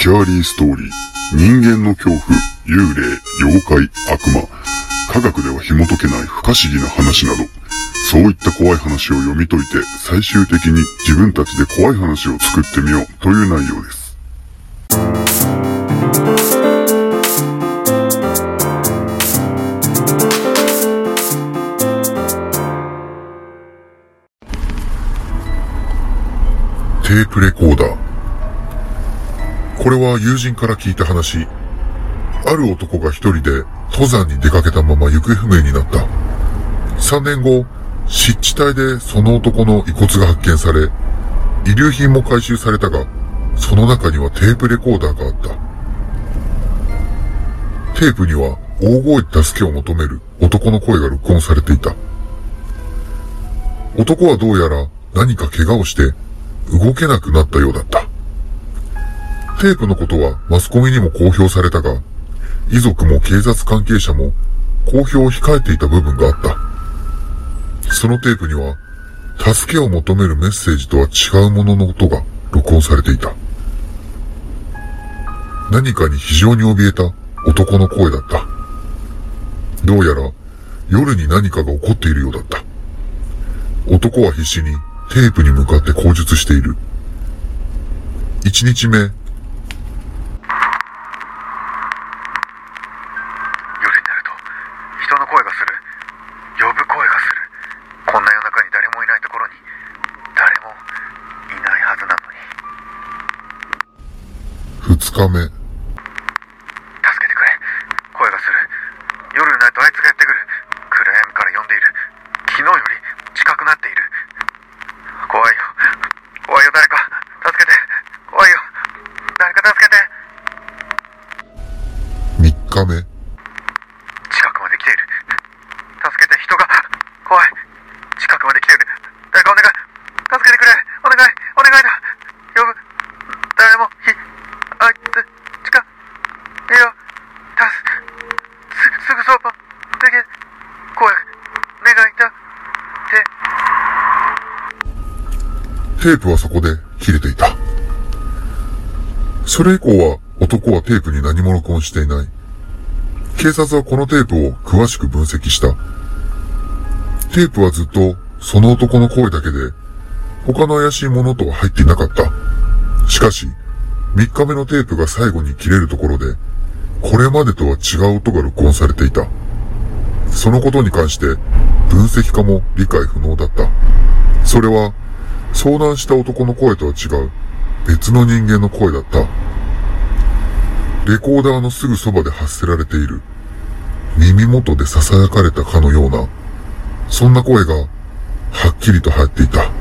キャーリーストーリー、人間の恐怖、幽霊、妖怪、悪魔、科学では紐解けない不可思議な話など、そういった怖い話を読み解いて、最終的に自分たちで怖い話を作ってみようという内容です。これは友人から聞いた話。ある男が一人で登山に出かけたまま行方不明になった。3年後、湿地帯でその男の遺骨が発見され、遺留品も回収されたが、その中にはテープレコーダーがあった。テープには大声で助けを求める男の声が録音されていた。男はどうやら何か怪我をして動けなくなったようだった。テープのことはマスコミにも公表されたが、遺族も警察関係者も公表を控えていた部分があった。そのテープには、助けを求めるメッセージとは違うものの音が録音されていた。何かに非常に怯えた男の声だった。どうやら夜に何かが起こっているようだった。男は必死にテープに向かって口述している。一日目。夜になると、人の声がする。呼ぶ声がする。こんな夜中に誰もいないところに、誰もいないはずなのに。二日目。助けてくれ。声がする。夜になるとあいつがやってくる。暗闇から呼んでいる。昨日より近くなっている。怖いよ。怖いよ、誰か。助けて。怖いよ。誰か助けて。3日目。近くまで来ている。助けて、人が。怖い。近くまで来ている。誰かお願い。助けてくれ。お願い。お願いだ。呼ぶ。誰も、ひ、あいつ、近、いや、たす、す、すぐそば、でけ、怖い。願いだ。テープはそこで切れていた。それ以降は男はテープに何も録音していない。警察はこのテープを詳しく分析した。テープはずっとその男の声だけで他の怪しいものとは入っていなかった。しかし、3日目のテープが最後に切れるところで、これまでとは違う音が録音されていた。そのことに関して、分析家も理解不能だった。それは、相談した男の声とは違う別の人間の声だった。レコーダーのすぐそばで発せられている耳元で囁かれたかのような、そんな声がはっきりと入っていた。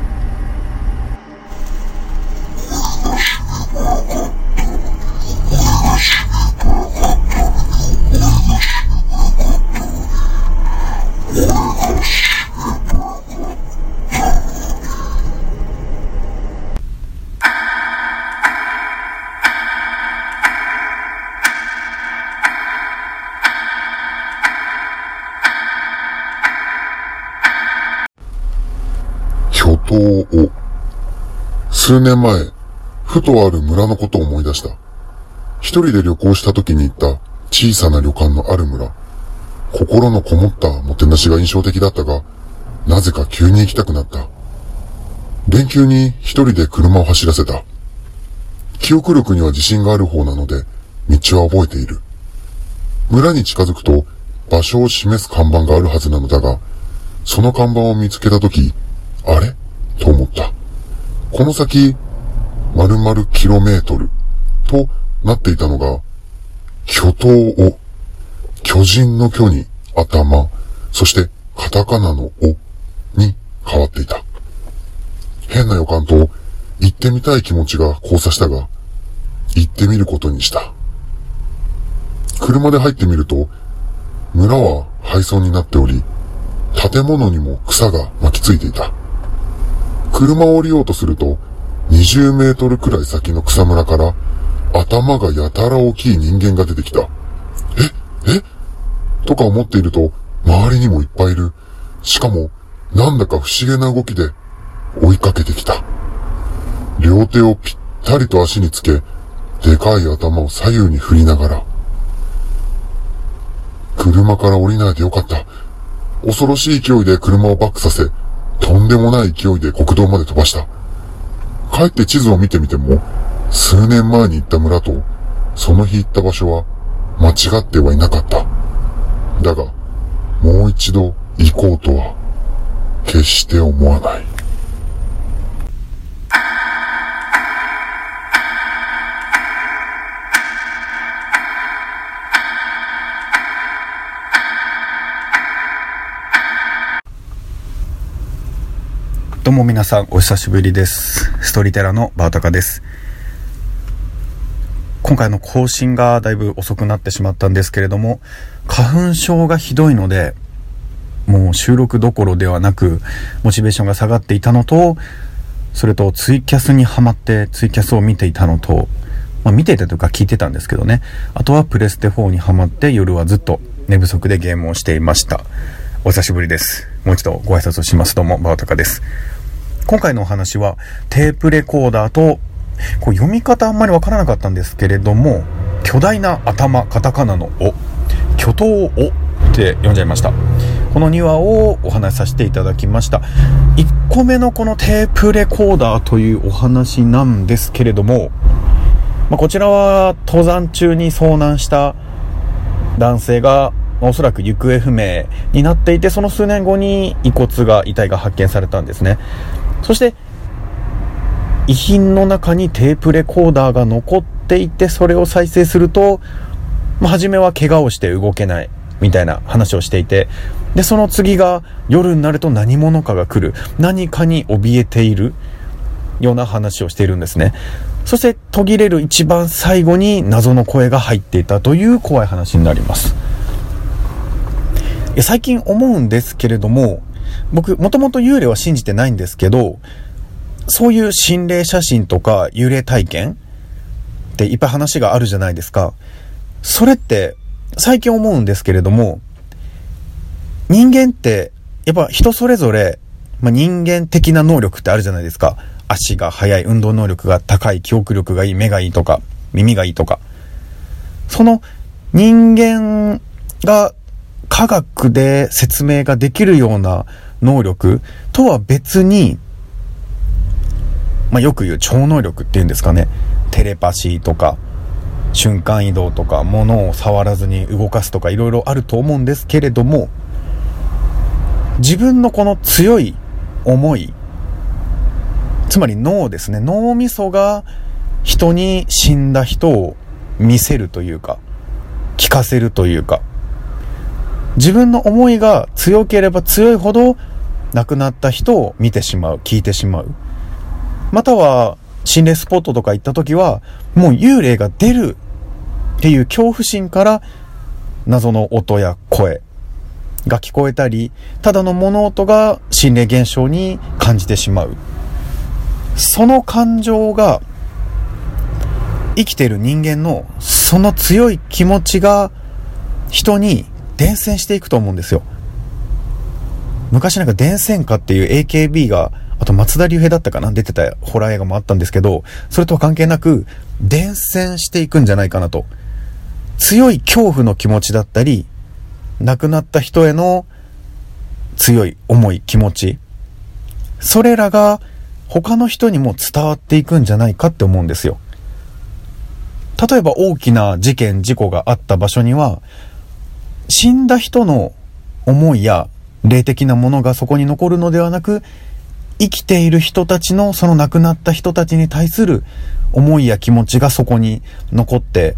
を、数年前、ふとある村のことを思い出した。一人で旅行した時に行った小さな旅館のある村。心のこもったもてなしが印象的だったが、なぜか急に行きたくなった。連休に一人で車を走らせた。記憶力には自信がある方なので、道は覚えている。村に近づくと、場所を示す看板があるはずなのだが、その看板を見つけたとき、あれと思った。この先、〇〇キロメートルとなっていたのが、巨頭を、巨人の巨に頭、そしてカタカナのおに変わっていた。変な予感と行ってみたい気持ちが交差したが、行ってみることにした。車で入ってみると、村は廃村になっており、建物にも草が巻きついていた。車を降りようとすると、20メートルくらい先の草むらから、頭がやたら大きい人間が出てきた。ええ？とか思っていると、周りにもいっぱいいる。しかも、なんだか不思議な動きで、追いかけてきた。両手をぴったりと足につけ、でかい頭を左右に振りながら、車から降りないでよかった。恐ろしい勢いで車をバックさせ、とんでもない勢いで国道まで飛ばした。帰って地図を見てみても、数年前に行った村と、その日行った場所は、間違ってはいなかった。だが、もう一度行こうとは、決して思わない。どうも皆さんお久しぶりです。ストーリーテラーのバータカです。今回の更新がだいぶ遅くなってしまったんですけれども、花粉症がひどいので、もう収録どころではなく、モチベーションが下がっていたのと、それとツイキャスにハマってツイキャスを見ていたのと、まあ見ていたというか聞いてたんですけどね。あとはプレステ4にハマって夜はずっと寝不足でゲームをしていました。お久しぶりです。もう一度ご挨拶をします。どうも、バータカです。今回のお話はテープレコーダーとこう読み方あんまりわからなかったんですけれども巨大な頭カタカナの「お」巨頭「お」って読んじゃいました。この2話をお話しさせていただきました。1個目のこのテープレコーダーというお話なんですけれども、まあ、こちらは登山中に遭難した男性がおそらく行方不明になっていてその数年後に遺骨が遺体が発見されたんですね。そして遺品の中にテープレコーダーが残っていてそれを再生すると、まあ、初めは怪我をして動けないみたいな話をしていてでその次が夜になると何者かが来る何かに怯えているような話をしているんですね。そして途切れる一番最後に謎の声が入っていたという怖い話になります。最近思うんですけれども僕もともと幽霊は信じてないんですけどそういう心霊写真とか幽霊体験っていっぱい話があるじゃないですか。それって最近思うんですけれども、人間ってやっぱ人それぞれ、まあ、人間的な能力ってあるじゃないですか。足が速い、運動能力が高い、記憶力がいい、目がいいとか、耳がいいとか。その人間が科学で説明ができるような能力とは別に、まあ、よく言う超能力っていうんですかね。テレパシーとか、瞬間移動とか、物を触らずに動かすとか、いろいろあると思うんですけれども、自分のこの強い思い、つまり脳ですね。脳みそが人に死んだ人を見せるというか、聞かせるというか、自分の思いが強ければ強いほど亡くなった人を見てしまう、聞いてしまう。または、心霊スポットとか行った時は、もう幽霊が出るっていう恐怖心から、謎の音や声が聞こえたり、ただの物音が心霊現象に感じてしまう。その感情が、生きてる人間のその強い気持ちが人に伝染していくと思うんですよ。昔なんか伝染歌っていう AKB があと松田龍平だったかな？出てたホラー映画もあったんですけど、それとは関係なく、伝染していくんじゃないかなと。強い恐怖の気持ちだったり、亡くなった人への強い思い、気持ち。それらが他の人にも伝わっていくんじゃないかって思うんですよ。例えば大きな事件、事故があった場所には、死んだ人の思いや霊的なものがそこに残るのではなく、生きている人たちのその亡くなった人たちに対する思いや気持ちがそこに残って、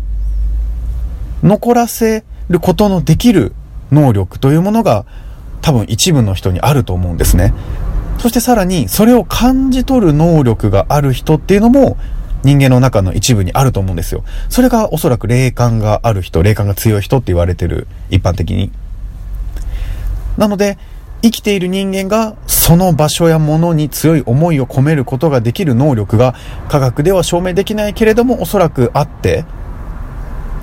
残らせることのできる能力というものが多分一部の人にあると思うんですね。そしてさらにそれを感じ取る能力がある人っていうのも人間の中の一部にあると思うんですよ。それがおそらく霊感がある人、霊感が強い人って言われてる一般的に。なので、生きている人間がその場所やものに強い思いを込めることができる能力が科学では証明できないけれどもおそらくあって、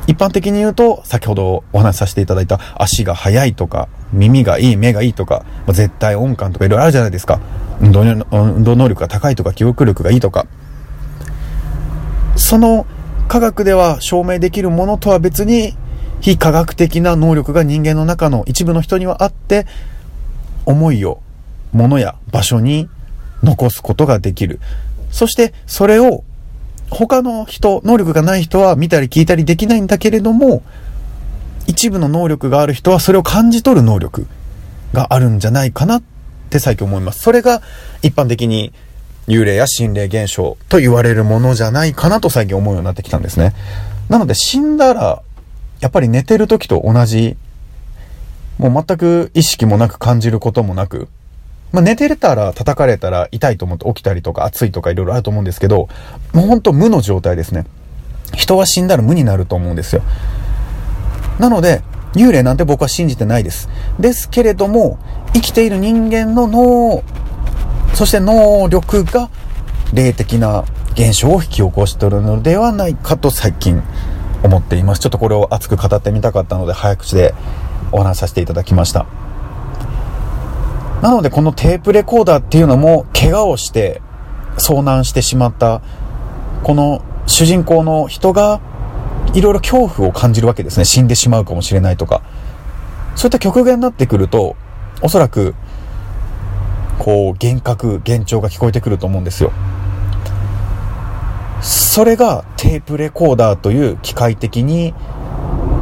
一般的に言うと、先ほどお話しさせていただいた足が速いとか、耳がいい、目がいいとか、絶対音感とかいろいろあるじゃないですか。運動能力が高いとか、記憶力がいいとか。その科学では証明できるものとは別に、非科学的な能力が人間の中の一部の人にはあって、思いを物や場所に残すことができる。そしてそれを他の人、能力がない人は見たり聞いたりできないんだけれども、一部の能力がある人はそれを感じ取る能力があるんじゃないかなって最近思います。それが一般的に幽霊や心霊現象と言われるものじゃないかなと最近思うようになってきたんですね。なので死んだら、やっぱり寝てる時と同じ、もう全く意識もなく感じることもなく、まあ、寝てれたら叩かれたら痛いと思って起きたりとか暑いとかいろいろあると思うんですけど、もうほんと無の状態ですね。人は死んだら無になると思うんですよ。なので、幽霊なんて僕は信じてないです。ですけれども、生きている人間の脳、そして能力が霊的な現象を引き起こしてるのではないかと最近思っています。ちょっとこれを熱く語ってみたかったので早口でお話しさせていただきました。なのでこのテープレコーダーっていうのも怪我をして遭難してしまったこの主人公の人がいろいろ恐怖を感じるわけですね。死んでしまうかもしれないとか。そういった極限になってくると、おそらく、こう、幻覚、幻聴が聞こえてくると思うんですよ。それがテープレコーダーという機械的に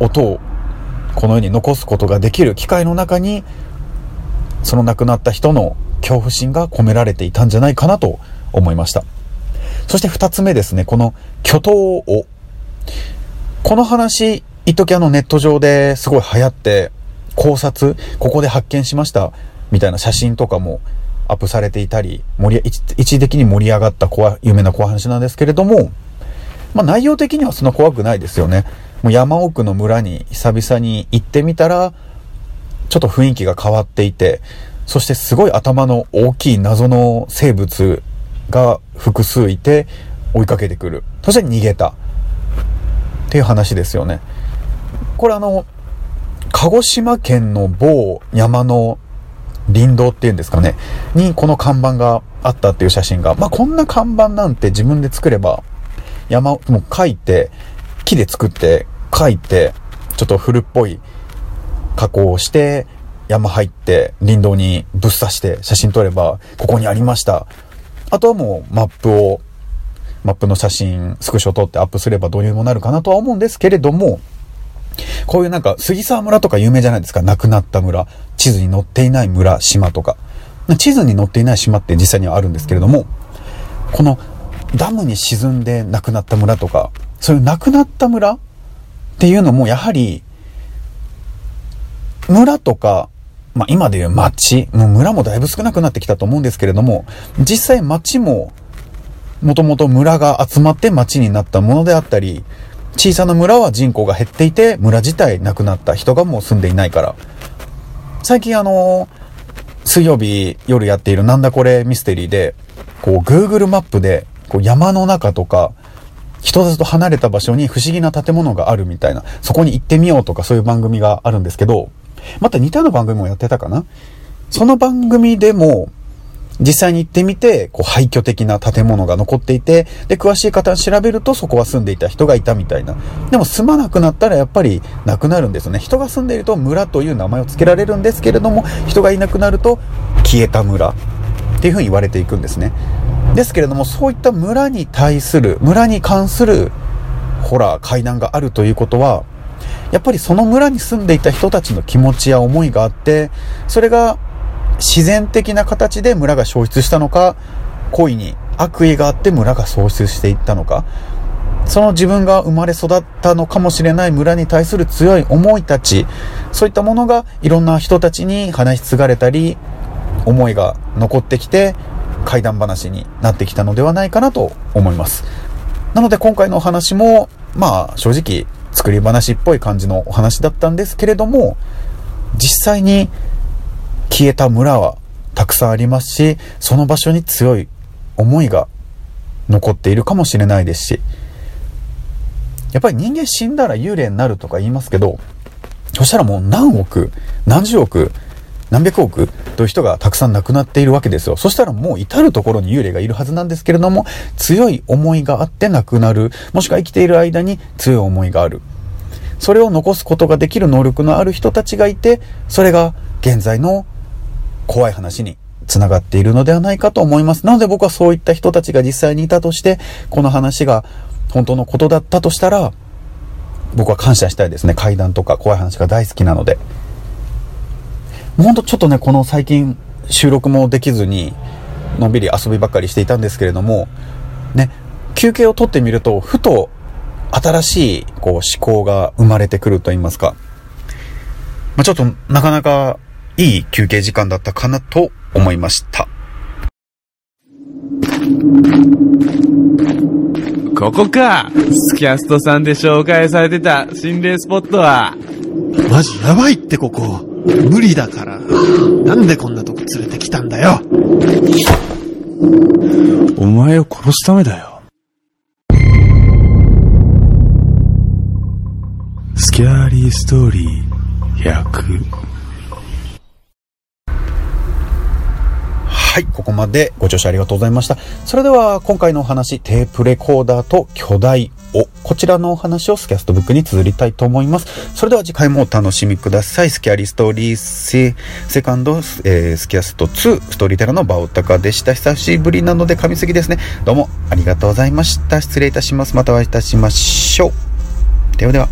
音をこのように残すことができる機械の中にその亡くなった人の恐怖心が込められていたんじゃないかなと思いました。そして二つ目ですね、この巨頭を。この話、一時あのネット上ですごい流行って、考察、ここで発見しました、みたいな写真とかもアップされていたり、盛り、一時的に盛り上がった怖、有名な怖話なんですけれども、まあ内容的にはそんな怖くないですよね。もう山奥の村に久々に行ってみたら、ちょっと雰囲気が変わっていて、そしてすごい頭の大きい謎の生物が複数いて追いかけてくる。そして逃げた。っていう話ですよね。これあの、鹿児島県の某山の林道っていうんですかね、にこの看板があったっていう写真が、まあ、こんな看板なんて自分で作れば、山、もう書いて、木で作って、書いて、ちょっと古っぽい加工をして、山入って林道にぶっ刺して写真撮れば、ここにありました。あとはもうマップを、マップの写真、スクショを撮ってアップすればどうにもなるかなとは思うんですけれども、こういうなんか、杉沢村とか有名じゃないですか？亡くなった村。地図に載っていない村、島とか。地図に載っていない島って実際にはあるんですけれども、このダムに沈んで亡くなった村とか、そういう亡くなった村っていうのもやはり村とか、まあ、今でいう町、もう村もだいぶ少なくなってきたと思うんですけれども、実際町も、もともと村が集まって町になったものであったり、小さな村は人口が減っていて、村自体なくなった人がもう住んでいないから。最近あの、水曜日夜やっているなんだこれミステリーで、こう Google マップで、こう山の中とか、人里離れた場所に不思議な建物があるみたいな、そこに行ってみようとかそういう番組があるんですけど、また似たような番組もやってたかなその番組でも、実際に行ってみて、こう廃墟的な建物が残っていて、で、詳しい方調べるとそこは住んでいた人がいたみたいな。でも住まなくなったらやっぱりなくなるんですよね。人が住んでいると村という名前を付けられるんですけれども、人がいなくなると消えた村っていうふうに言われていくんですね。ですけれども、そういった村に対する、村に関するホラー、怪談があるということは、やっぱりその村に住んでいた人たちの気持ちや思いがあって、それが自然的な形で村が消失したのか、恋に悪意があって村が喪失していったのか、その自分が生まれ育ったのかもしれない村に対する強い思いたち、そういったものがいろんな人たちに話し継がれたり、思いが残ってきて、怪談話になってきたのではないかなと思います。なので今回のお話も、まあ正直作り話っぽい感じのお話だったんですけれども、実際に消えた村はたくさんありますし、その場所に強い思いが残っているかもしれないですし、やっぱり人間死んだら幽霊になるとか言いますけど、そしたらもう何億、何十億何百億という人がたくさん亡くなっているわけですよ。そしたらもう至るところに幽霊がいるはずなんですけれども、強い思いがあって亡くなる。もしくは生きている間に強い思いがある。それを残すことができる能力のある人たちがいて、それが現在の怖い話につながっているのではないかと思います。なので僕はそういった人たちが実際にいたとして、この話が本当のことだったとしたら、僕は感謝したいですね。階段とか怖い話が大好きなので。ほんとちょっとね、この最近収録もできずに、のんびり遊びばっかりしていたんですけれども、ね、休憩を取ってみると、ふと新しいこう思考が生まれてくると言いますか。まあ、ちょっとなかなかいい休憩時間だったかなと思いました。ここかスキャストさんで紹介されてた心霊スポットは。マジやばいってここ。無理だから。なんでこんなとこ連れてきたんだよ。お前を殺すためだよ。スキャーリーストーリー100。はい、ここまでご聴取ありがとうございました。それでは今回のお話、テープレコーダーと巨大お、こちらのお話をスキャストブックに綴りたいと思います。それでは次回もお楽しみください。スキャリストーリーセセカンド、えー、スキャスト2、ストーリーテラーのバオタカでした。久しぶりなので噛みすぎですね。どうもありがとうございました。失礼いたします。またお会いいたしましょう。ではでは。